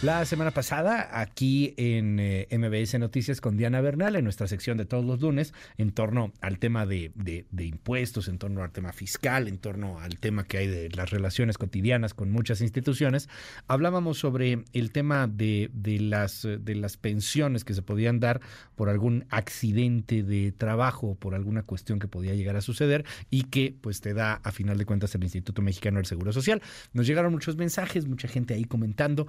La semana pasada, aquí en eh, MBS Noticias con Diana Bernal, en nuestra sección de todos los lunes, en torno al tema de, impuestos, en torno al tema fiscal, en torno al tema que hay de las relaciones cotidianas con muchas instituciones, hablábamos sobre el tema de, las, de las pensiones que se podían dar por algún accidente de trabajo, por alguna cuestión que podía llegar a suceder y que pues te da a final de cuentas el Instituto Mexicano del Seguro Social. Nos llegaron muchos mensajes, mucha gente ahí comentando.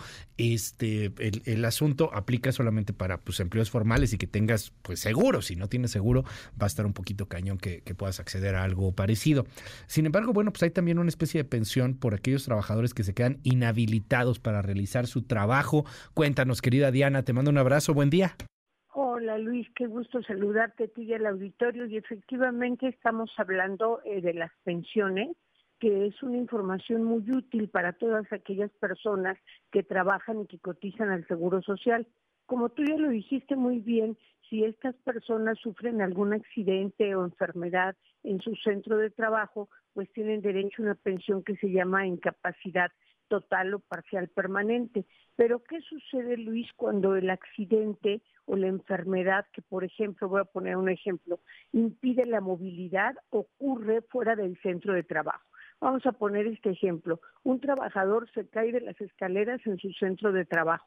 Este, el, asunto aplica solamente para pues, empleos formales y que tengas pues seguro. Si no tienes seguro, va a estar un poquito cañón que, puedas acceder a algo parecido. Sin embargo, bueno, pues hay también una especie de pensión por aquellos trabajadores que se quedan inhabilitados para realizar su trabajo. Cuéntanos, querida Diana, te mando un abrazo, buen día. Hola Luis, qué gusto saludarte a ti y al auditorio. Y efectivamente estamos hablando eh, de las pensiones que es una información muy útil para todas aquellas personas que trabajan y que cotizan al Seguro Social. Como tú ya lo dijiste muy bien, si estas personas sufren algún accidente o enfermedad en su centro de trabajo, pues tienen derecho a una pensión que se llama incapacidad total o parcial permanente. Pero ¿qué sucede, Luis, cuando el accidente o la enfermedad, que por ejemplo, voy a poner un ejemplo, impide la movilidad, ocurre fuera del centro de trabajo? Vamos a poner este ejemplo. Un trabajador se cae de las escaleras en su centro de trabajo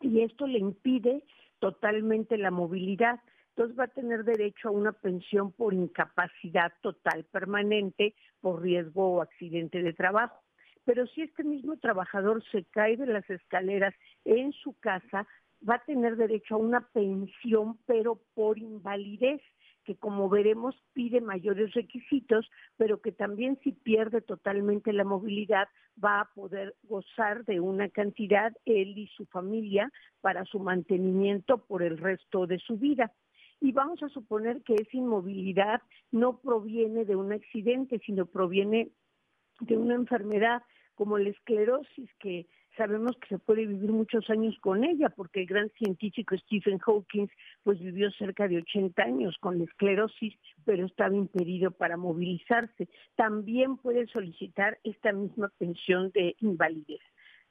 y esto le impide totalmente la movilidad. Entonces va a tener derecho a una pensión por incapacidad total permanente por riesgo o accidente de trabajo. Pero si este mismo trabajador se cae de las escaleras en su casa, va a tener derecho a una pensión, pero por invalidez que como veremos pide mayores requisitos, pero que también si pierde totalmente la movilidad va a poder gozar de una cantidad él y su familia para su mantenimiento por el resto de su vida. Y vamos a suponer que esa inmovilidad no proviene de un accidente, sino proviene de una enfermedad como la esclerosis que sabemos que se puede vivir muchos años con ella, porque el gran científico Stephen Hawking pues vivió cerca de 80 años con la esclerosis, pero estaba impedido para movilizarse. También puede solicitar esta misma pensión de invalidez.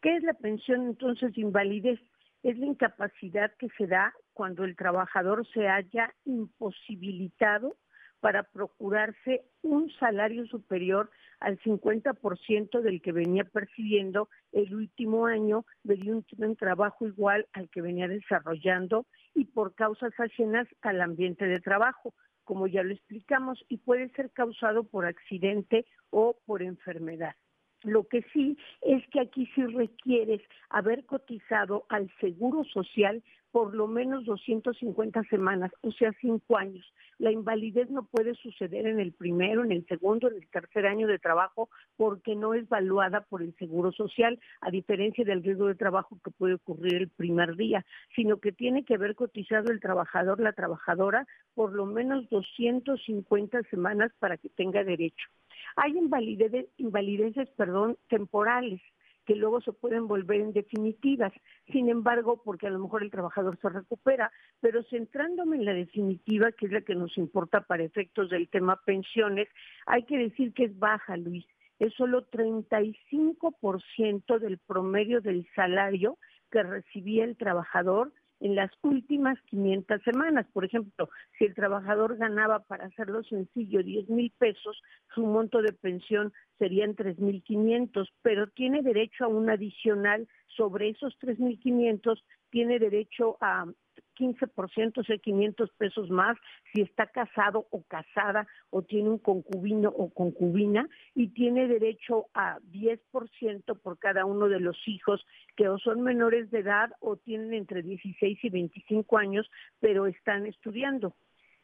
¿Qué es la pensión entonces de invalidez? Es la incapacidad que se da cuando el trabajador se haya imposibilitado para procurarse un salario superior al 50% del que venía percibiendo el último año de un, trabajo igual al que venía desarrollando y por causas ajenas al ambiente de trabajo, como ya lo explicamos, y puede ser causado por accidente o por enfermedad. Lo que sí es que aquí sí requieres haber cotizado al Seguro Social por lo menos 250 semanas, o sea, cinco años. La invalidez no puede suceder en el primero, en el segundo, en el tercer año de trabajo, porque no es valuada por el Seguro Social, a diferencia del riesgo de trabajo que puede ocurrir el primer día, sino que tiene que haber cotizado el trabajador, la trabajadora, por lo menos 250 semanas para que tenga derecho. Hay invalideces, perdón, temporales que luego se pueden volver en definitivas. Sin embargo, porque a lo mejor el trabajador se recupera, pero centrándome en la definitiva, que es la que nos importa para efectos del tema pensiones, hay que decir que es baja, Luis. Es solo 35% del promedio del salario que recibía el trabajador en las últimas 500 semanas. Por ejemplo, si el trabajador ganaba, para hacerlo sencillo, 10 mil pesos, su monto de pensión serían 3.500, pero tiene derecho a un adicional sobre esos 3.500, tiene derecho a 15%, o sea, 500 pesos más si está casado o casada o tiene un concubino o concubina y tiene derecho a 10% por cada uno de los hijos que o son menores de edad o tienen entre 16 y 25 años, pero están estudiando.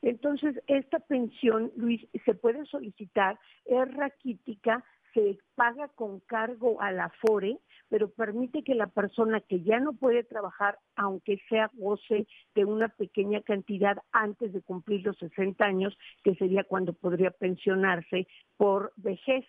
Entonces, esta pensión, Luis, se puede solicitar, es raquítica, se paga con cargo a la FORE, pero permite que la persona que ya no puede trabajar, aunque sea goce de una pequeña cantidad antes de cumplir los 60 años, que sería cuando podría pensionarse por vejez.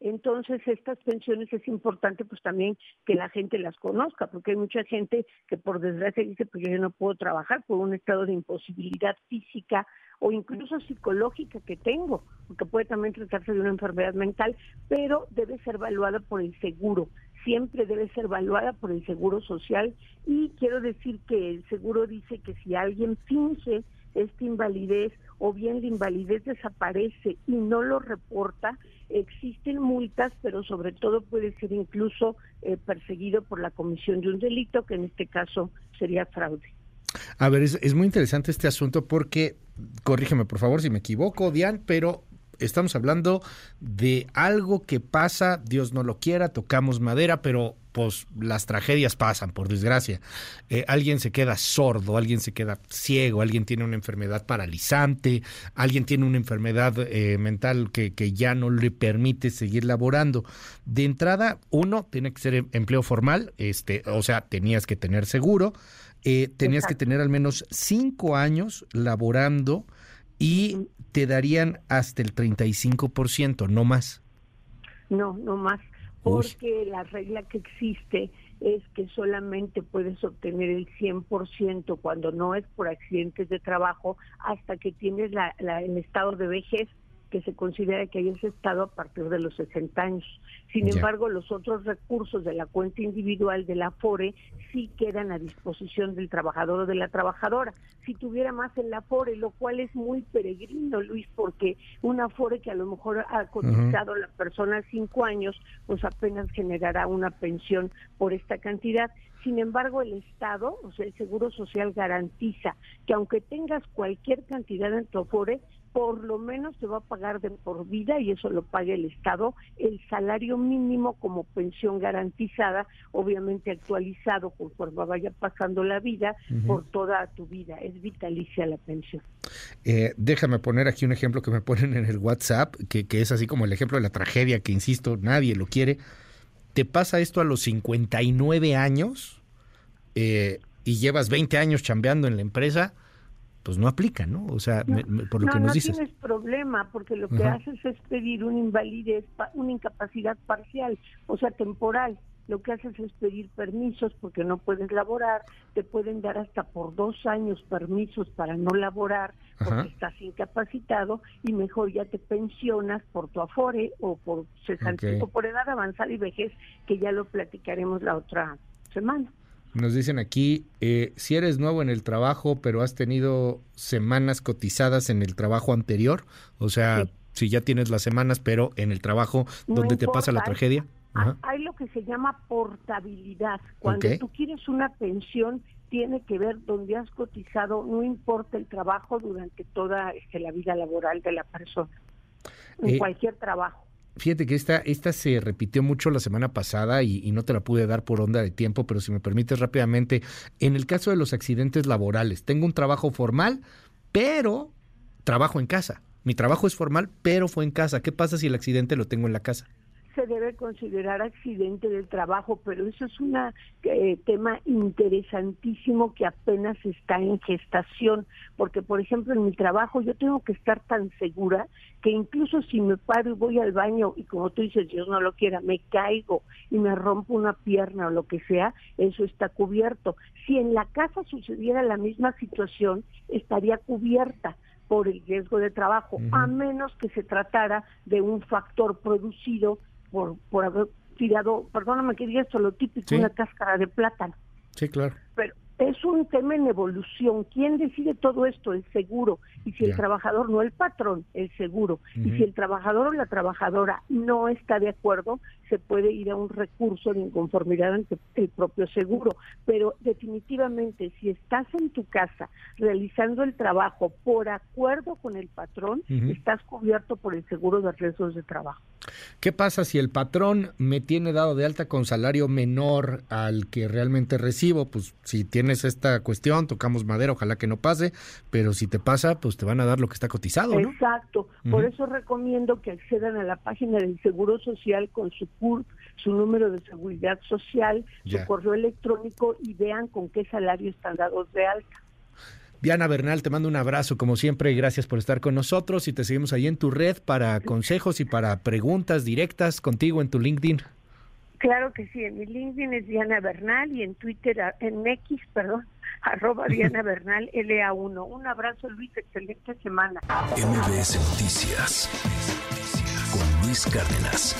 Entonces, estas pensiones es importante pues también que la gente las conozca, porque hay mucha gente que por desgracia dice, pues yo no puedo trabajar por un estado de imposibilidad física o incluso psicológica que tengo, porque puede también tratarse de una enfermedad mental, pero debe ser evaluada por el seguro siempre debe ser evaluada por el Seguro Social y quiero decir que el seguro dice que si alguien finge esta invalidez o bien la invalidez desaparece y no lo reporta, existen multas, pero sobre todo puede ser incluso eh, perseguido por la comisión de un delito, que en este caso sería fraude. A ver, es, es muy interesante este asunto porque, corrígeme por favor si me equivoco, Diane, pero estamos hablando de algo que pasa, Dios no lo quiera, tocamos madera, pero pues las tragedias pasan, por desgracia. Eh, alguien se queda sordo, alguien se queda ciego, alguien tiene una enfermedad paralizante, alguien tiene una enfermedad eh, mental que, que, ya no le permite seguir laborando. De entrada, uno tiene que ser em, empleo formal, este, o sea, tenías que tener seguro, eh, tenías Exacto. que tener al menos cinco años laborando y te darían hasta el 35%, no más. No, no más, porque la regla que existe es que solamente puedes obtener el 100% cuando no es por accidentes de trabajo hasta que tienes la, la, el estado de vejez que se considera que hayas estado a partir de los 60 años. Sin yeah. embargo, los otros recursos de la cuenta individual de la Afore sí quedan a disposición del trabajador o de la trabajadora. Si tuviera más en la Afore, lo cual es muy peregrino, Luis, porque una Afore que a lo mejor ha cotizado uh -huh. la persona cinco años, pues apenas generará una pensión por esta cantidad. Sin embargo, el Estado, o sea, el Seguro Social garantiza que aunque tengas cualquier cantidad en tu Afore, por lo menos te va a pagar de por vida y eso lo paga el Estado, el salario mínimo como pensión garantizada, obviamente actualizado conforme vaya pasando la vida uh -huh. por toda tu vida. Es vitalicia la pensión. Eh, déjame poner aquí un ejemplo que me ponen en el WhatsApp, que, que es así como el ejemplo de la tragedia que, insisto, nadie lo quiere. Te pasa esto a los 59 años eh, y llevas 20 años chambeando en la empresa pues no aplica, ¿no? O sea, no, me, por lo no, que nos no dices. No tienes problema, porque lo que haces es pedir una invalidez, una incapacidad parcial, o sea, temporal. Lo que haces es pedir permisos porque no puedes laborar, te pueden dar hasta por dos años permisos para no laborar porque estás incapacitado y mejor ya te pensionas por tu afore o por cesantía okay. o por edad avanzada y vejez, que ya lo platicaremos la otra semana. Nos dicen aquí, eh, si eres nuevo en el trabajo, pero has tenido semanas cotizadas en el trabajo anterior, o sea, sí. si ya tienes las semanas, pero en el trabajo no donde importa, te pasa la tragedia. Ajá. Hay lo que se llama portabilidad. Cuando okay. tú quieres una pensión, tiene que ver dónde has cotizado, no importa el trabajo durante toda este, la vida laboral de la persona, en eh, cualquier trabajo. Fíjate que esta, esta se repitió mucho la semana pasada y, y, no te la pude dar por onda de tiempo, pero si me permites rápidamente, en el caso de los accidentes laborales, tengo un trabajo formal, pero trabajo en casa. Mi trabajo es formal, pero fue en casa. ¿Qué pasa si el accidente lo tengo en la casa? Se debe considerar accidente del trabajo, pero eso es un eh, tema interesantísimo que apenas está en gestación, porque por ejemplo en mi trabajo yo tengo que estar tan segura que incluso si me paro y voy al baño y como tú dices, Dios no lo quiera, me caigo y me rompo una pierna o lo que sea, eso está cubierto. Si en la casa sucediera la misma situación, estaría cubierta por el riesgo de trabajo, uh -huh. a menos que se tratara de un factor producido por, por haber tirado, perdóname que diga esto, lo típico, sí. una cáscara de plátano. Sí, claro. Pero es un tema en evolución. ¿Quién decide todo esto? El seguro. Y si yeah. el trabajador, no el patrón, el seguro. Uh -huh. Y si el trabajador o la trabajadora no está de acuerdo, se puede ir a un recurso de inconformidad ante el propio seguro. Pero definitivamente, si estás en tu casa realizando el trabajo por acuerdo con el patrón, uh -huh. estás cubierto por el seguro de riesgos de trabajo. ¿Qué pasa si el patrón me tiene dado de alta con salario menor al que realmente recibo? Pues si tienes esta cuestión, tocamos madera, ojalá que no pase, pero si te pasa, pues te van a dar lo que está cotizado, ¿no? Exacto. Uh -huh. Por eso recomiendo que accedan a la página del Seguro Social con su CURP, su número de seguridad social, ya. su correo electrónico y vean con qué salario están dados de alta. Diana Bernal, te mando un abrazo como siempre y gracias por estar con nosotros y te seguimos ahí en tu red para consejos y para preguntas directas contigo en tu LinkedIn. Claro que sí, en mi LinkedIn es Diana Bernal y en Twitter, en X, perdón, arroba Diana Bernal LA1. Un abrazo Luis, excelente semana. MBS Noticias con Luis Cárdenas.